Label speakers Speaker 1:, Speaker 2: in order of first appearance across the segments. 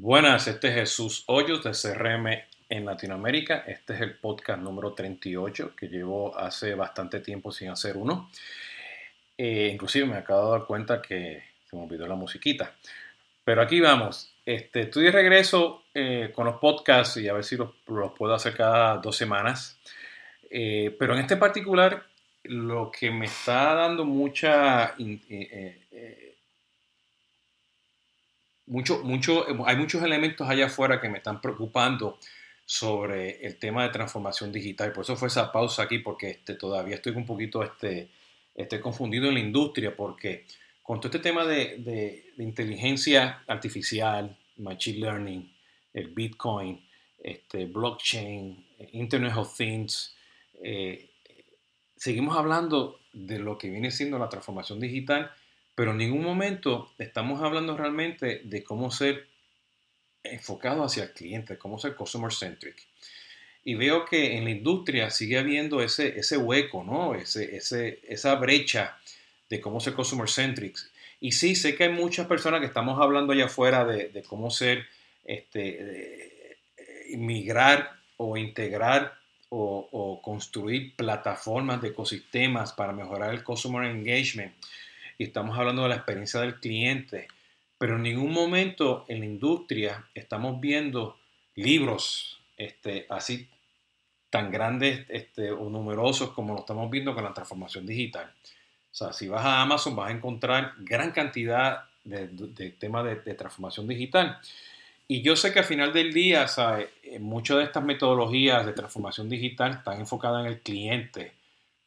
Speaker 1: Buenas, este es Jesús Hoyos de CRM en Latinoamérica. Este es el podcast número 38 que llevo hace bastante tiempo sin hacer uno. Eh, inclusive me acabo de dar cuenta que se me olvidó la musiquita. Pero aquí vamos. Este, estoy de regreso eh, con los podcasts y a ver si los, puedo hacer cada dos semanas. Eh, pero en este particular, lo que me está dando mucha mucho, mucho, hay muchos elementos allá afuera que me están preocupando sobre el tema de transformación digital. Por eso fue esa pausa aquí, porque este, todavía estoy un poquito este, este, confundido en la industria, porque con todo este tema de, inteligencia artificial, machine learning, el Bitcoin, este, blockchain, Internet of Things, eh, seguimos hablando de lo que viene siendo la transformación digital pero en ningún momento estamos hablando realmente de cómo ser enfocado hacia el cliente, cómo ser customer centric. Y veo que en la industria sigue habiendo ese, ese hueco, ¿no? Ese, ese, esa brecha de cómo ser customer centric. Y sí, sé que hay muchas personas que estamos hablando allá afuera de, cómo ser, este, migrar o integrar o, o, construir plataformas de ecosistemas para mejorar el customer engagement y estamos hablando de la experiencia del cliente, pero en ningún momento en la industria estamos viendo libros este, así tan grandes este, o numerosos como lo estamos viendo con la transformación digital. O sea, si vas a Amazon vas a encontrar gran cantidad de, temas de, transformación digital. Y yo sé que al final del día, eh, muchas de estas metodologías de transformación digital están enfocadas en el cliente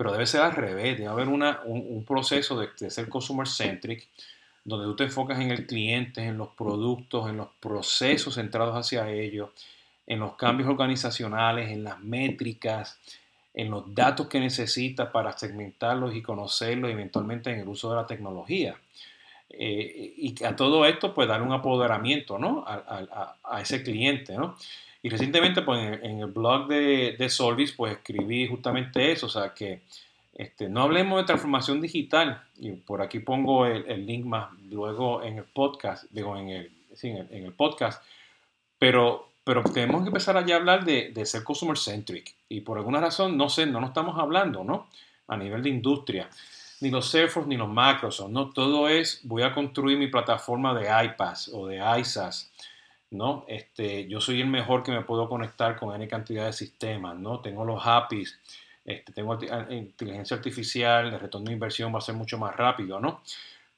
Speaker 1: pero debe ser al revés, debe haber una, un, proceso de, ser consumer centric, donde tú te enfocas en el cliente, en los productos, en los procesos centrados hacia ellos, en los cambios organizacionales, en las métricas, en los datos que necesitas para segmentarlos y conocerlos, eventualmente en el uso de la tecnología. Eh, y a todo esto, pues dar un apoderamiento ¿no? a, a, a ese cliente. ¿no? Y recientemente, pues en, el blog de, de, Solvis, pues escribí justamente eso, o sea, que este, no hablemos de transformación digital, y por aquí pongo el, link más luego en el podcast, digo, en el, en el, podcast, pero, pero tenemos que empezar allá a hablar de, de, ser customer centric, y por alguna razón, no sé, no nos estamos hablando, ¿no? A nivel de industria, ni los Salesforce ni los Microsoft, ¿no? Todo es, voy a construir mi plataforma de iPaaS o de ISAS, ¿no? Este, yo soy el mejor que me puedo conectar con N cantidad de sistemas, ¿no? Tengo los APIs, este, tengo inteligencia artificial, el retorno de inversión va a ser mucho más rápido, ¿no?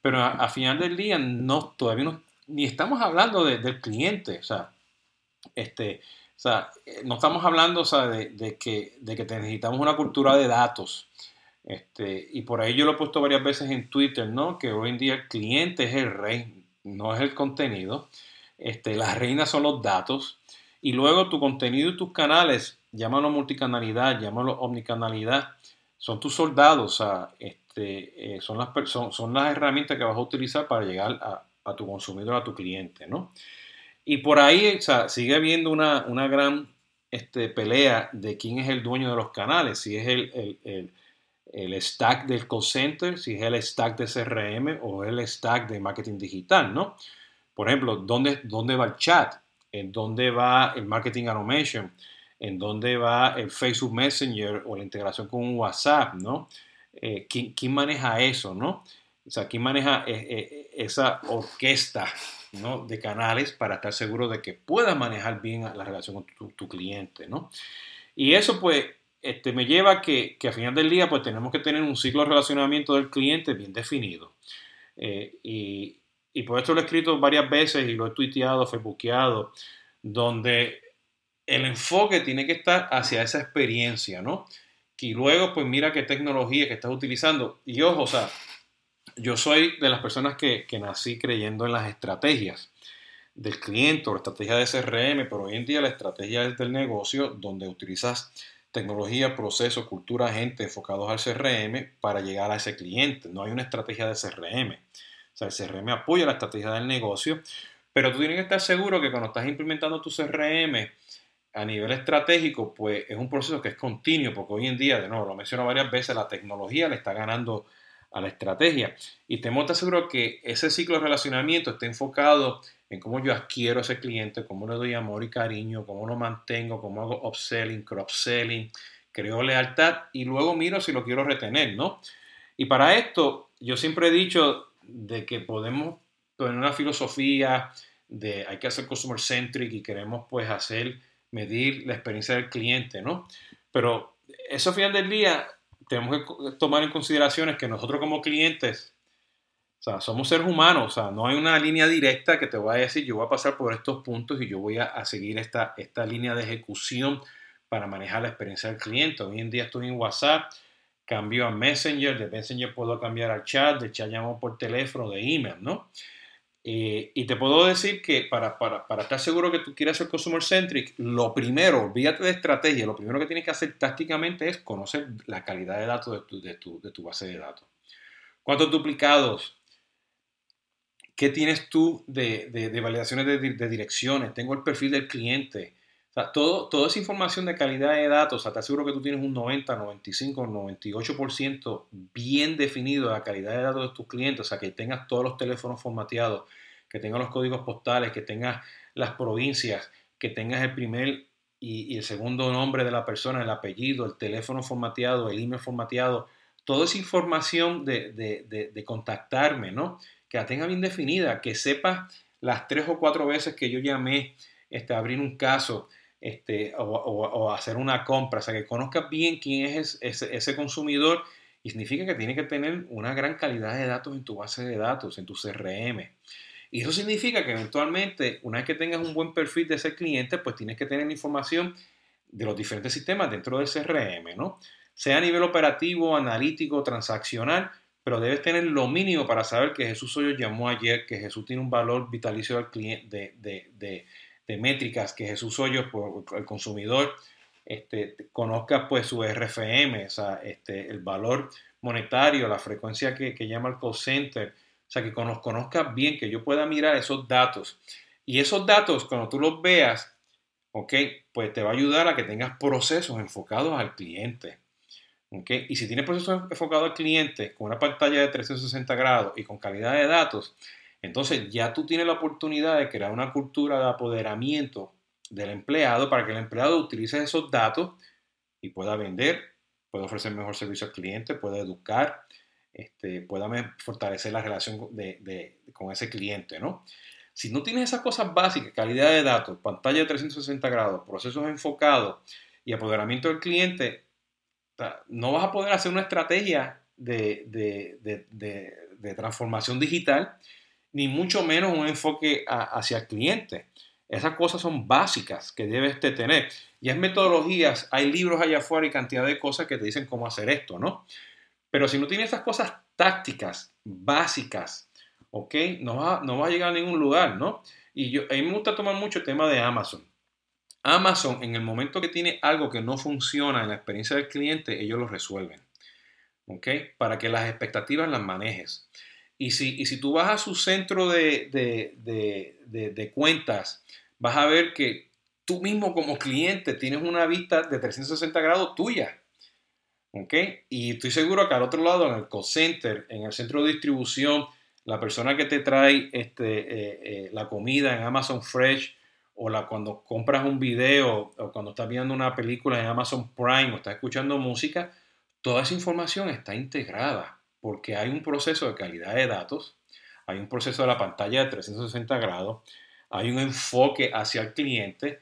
Speaker 1: Pero a, final del día no, todavía no, ni estamos hablando del cliente, o sea, este, o sea, eh, no estamos hablando o sea, de, que, de que necesitamos una cultura de datos. Este, y por ahí yo lo he puesto varias veces en Twitter, ¿no? Que hoy en día el cliente es el rey, no es el contenido. Este, las reinas son los datos. Y luego tu contenido y tus canales, llámalo multicanalidad, llámalo omnicanalidad, son tus soldados, este, eh, son, las son las herramientas que vas a utilizar para llegar a, tu consumidor, a tu cliente, ¿no? Y por ahí sigue habiendo una, gran este, pelea de quién es el dueño de los canales, si es el, el, stack del call center, si es el stack de CRM o el stack de marketing digital, ¿no? Por ejemplo, ¿dónde, dónde va el chat? ¿En dónde va el marketing automation? ¿En dónde va el Facebook Messenger o la integración con WhatsApp? ¿no? Eh, ¿quién, maneja eso? ¿no? O sea, ¿quién maneja eh, eh, esa orquesta ¿no? de canales para estar seguro de que puedas manejar bien la relación con tu, cliente? ¿no? Y eso pues este, me lleva a que, que al final del día pues tenemos que tener un ciclo de relacionamiento del cliente bien definido. y, y por esto lo he escrito varias veces y lo he tuiteado, facebookeado, donde el enfoque tiene que estar hacia esa experiencia, ¿no? Y luego, pues mira qué tecnología que estás utilizando. Y ojo, o sea, yo soy de las personas que, que nací creyendo en las estrategias del cliente o la estrategia de CRM, pero hoy en día la estrategia es del negocio donde utilizas tecnología, proceso, cultura, gente enfocados al CRM para llegar a ese cliente. No hay una estrategia de CRM. O sea, el CRM apoya la estrategia del negocio, pero tú tienes que estar seguro que cuando estás implementando tu CRM a nivel estratégico, pues es un proceso que es continuo, porque hoy en día, de nuevo, lo menciono varias veces, la tecnología le está ganando a la estrategia. Y tenemos que estar seguros que ese ciclo de relacionamiento esté enfocado en cómo yo adquiero a ese cliente, cómo le doy amor y cariño, cómo lo mantengo, cómo hago upselling, cross-selling, creo lealtad y luego miro si lo quiero retener, ¿no? Y para esto, yo siempre he dicho de que podemos tener una filosofía de hay que hacer customer centric y queremos pues hacer, medir la experiencia del cliente, ¿no? Pero eso al final del día tenemos que tomar en consideración que nosotros como clientes, o sea, somos seres humanos, o sea, no hay una línea directa que te vaya a decir yo voy a pasar por estos puntos y yo voy a, a seguir esta, esta línea de ejecución para manejar la experiencia del cliente. Hoy en día estoy en WhatsApp, cambio a Messenger, de Messenger puedo cambiar al chat, de chat llamo por teléfono, de email, ¿no? Eh, y te puedo decir que para, para, para, estar seguro que tú quieres ser consumer centric, lo primero, olvídate de estrategia, lo primero que tienes que hacer tácticamente es conocer la calidad de datos de tu, de tu, de tu base de datos. ¿Cuántos duplicados? ¿Qué tienes tú de, de, de validaciones de, direcciones? Tengo el perfil del cliente. O sea, todo, toda esa información de calidad de datos, o sea, te aseguro que tú tienes un 90, 95, 98% bien definido de la calidad de datos de tus clientes, o sea, que tengas todos los teléfonos formateados, que tengas los códigos postales, que tengas las provincias, que tengas el primer y, el segundo nombre de la persona, el apellido, el teléfono formateado, el email formateado, toda esa información de, contactarme, ¿no? Que la tenga bien definida, que sepas las tres o cuatro veces que yo llamé este, abrir un caso, este, o, hacer una compra, o sea, que conozcas bien quién es ese, consumidor y significa que tiene que tener una gran calidad de datos en tu base de datos, en tu CRM. Y eso significa que eventualmente, una vez que tengas un buen perfil de ese cliente, pues tienes que tener información de los diferentes sistemas dentro del CRM, ¿no? Sea a nivel operativo, analítico, transaccional, pero debes tener lo mínimo para saber que Jesús Hoyos llamó ayer, que Jesús tiene un valor vitalicio del cliente, de métricas que Jesús Hoyos, por el consumidor, este, conozca pues su RFM, o sea, este, el valor monetario, la frecuencia que, llama el call center, o sea, que conozca bien, que yo pueda mirar esos datos. Y esos datos, cuando tú los veas, ok, pues te va a ayudar a que tengas procesos enfocados al cliente. Okay. Y si tienes procesos enfocados al cliente con una pantalla de 360 grados y con calidad de datos, entonces ya tú tienes la oportunidad de crear una cultura de apoderamiento del empleado para que el empleado utilice esos datos y pueda vender, pueda ofrecer mejor servicio al cliente, pueda educar, este, pueda fortalecer la relación con ese cliente, ¿no? Si no tienes esas cosas básicas, calidad de datos, pantalla de 360 grados, procesos enfocados y apoderamiento del cliente, no vas a poder hacer una estrategia de, de transformación digital ni mucho menos un enfoque hacia el cliente. Esas cosas son básicas que debes de tener. Y es metodologías, hay libros allá afuera y cantidad de cosas que te dicen cómo hacer esto, ¿no? Pero si no tienes esas cosas tácticas, básicas, ¿ok? No va, no va a llegar a ningún lugar, ¿no? Y yo, a mí me gusta tomar mucho el tema de Amazon. Amazon, en el momento que tiene algo que no funciona en la experiencia del cliente, ellos lo resuelven. ¿Ok? Para que las expectativas las manejes. Y si, si tú vas a su centro de, cuentas, vas a ver que tú mismo como cliente tienes una vista de 360 grados tuya. ¿Ok? Y estoy seguro que al otro lado, en el call center, en el centro de distribución, la persona que te trae este, eh, eh, la comida en Amazon Fresh o la, cuando compras un video o cuando estás viendo una película en Amazon Prime o estás escuchando música, toda esa información está integrada porque hay un proceso de calidad de datos, hay un proceso de la pantalla de 360 grados, hay un enfoque hacia el cliente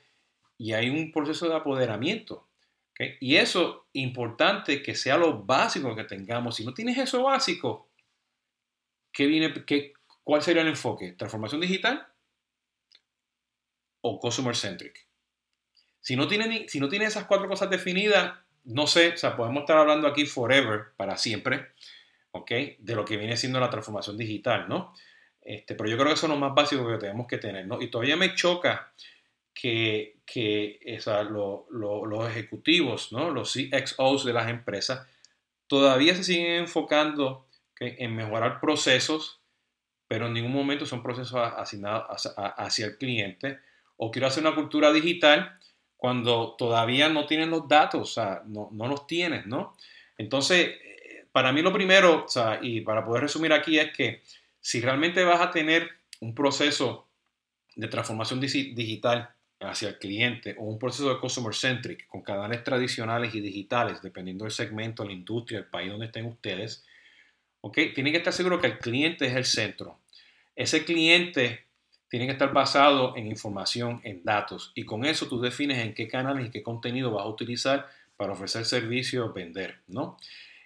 Speaker 1: y hay un proceso de apoderamiento. Y eso importante que sea lo básico que tengamos. Si no tienes eso básico, ¿qué viene, qué, ¿cuál sería el enfoque? ¿Transformación digital o customer centric? Si no tienes si no tiene esas cuatro cosas definidas, no sé, o sea, podemos estar hablando aquí forever, para siempre, ¿ok? De lo que viene siendo la transformación digital, ¿no? Este, pero yo creo que eso es lo más básico que tenemos que tener, ¿no? Y todavía me choca que, que esa, los ejecutivos, ¿no? Los CXOs de las empresas, todavía se siguen enfocando en mejorar procesos, pero en ningún momento son procesos asignados hacia el cliente. O quiero hacer una cultura digital cuando todavía no tienen los datos, o sea, no, no los tienes, ¿no? Entonces, para mí lo primero, o sea, y para poder resumir aquí, es que si realmente vas a tener un proceso de transformación digital hacia el cliente o un proceso de customer centric con canales tradicionales y digitales, dependiendo del segmento, la industria, el país donde estén ustedes, ¿ok? Tienen que estar seguros que el cliente es el centro. Ese cliente tiene que estar basado en información, en datos, y con eso tú defines en qué canales y qué contenido vas a utilizar para ofrecer servicios, vender, ¿no?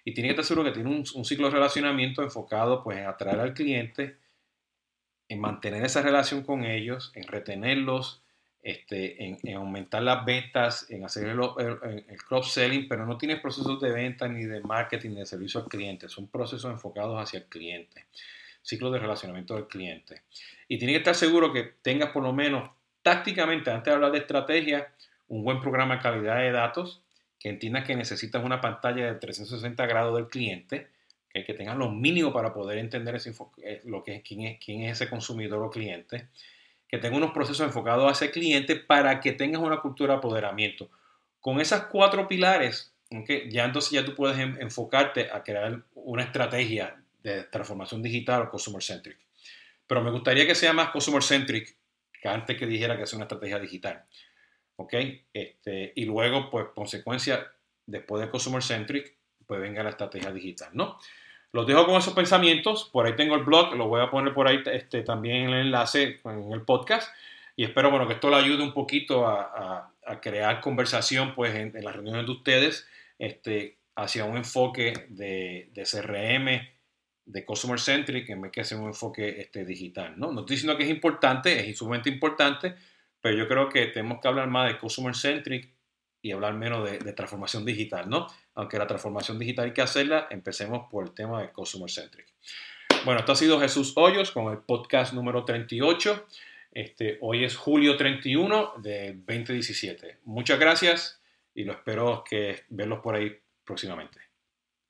Speaker 1: Y tiene que estar seguro que tiene un, un, ciclo de relacionamiento enfocado pues, en atraer al cliente, en mantener esa relación con ellos, en retenerlos, este, en, aumentar las ventas, en hacer el, el, cross-selling, pero no tienes procesos de venta ni de marketing ni de servicio al cliente, son procesos enfocados hacia el cliente, ciclo de relacionamiento del cliente. Y tienes que estar seguro que tengas por lo menos tácticamente, antes de hablar de estrategia, un buen programa de calidad de datos, que entiendas que necesitas una pantalla de 360 grados del cliente, que, que tengas lo mínimo para poder entender eh, lo que, quién, es, quién es ese consumidor o cliente que tenga unos procesos enfocados a ese cliente para que tengas una cultura de apoderamiento. Con esas cuatro pilares, ya entonces ya tú puedes enfocarte a crear una estrategia de transformación digital o customer centric. Pero me gustaría que sea más customer centric que antes que dijera que es una estrategia digital. ¿Ok? Este, y luego, pues, consecuencia, después de customer centric, pues venga la estrategia digital, ¿no? Los dejo con esos pensamientos. Por ahí tengo el blog, lo voy a poner por ahí este, también en el enlace en el podcast. Y espero bueno, que esto le ayude un poquito a, crear conversación pues, en, las reuniones de ustedes este, hacia un enfoque de, CRM, de Customer Centric, en vez que sea un enfoque este, digital. ¿no? no estoy diciendo que es importante, es sumamente importante, pero yo creo que tenemos que hablar más de Customer Centric y hablar menos de, de transformación digital, ¿no? aunque la transformación digital hay que hacerla, empecemos por el tema de Customer Centric. Bueno, esto ha sido Jesús Hoyos con el podcast número 38. Este, hoy es julio 31 de 2017. Muchas gracias y lo espero que verlos por ahí próximamente.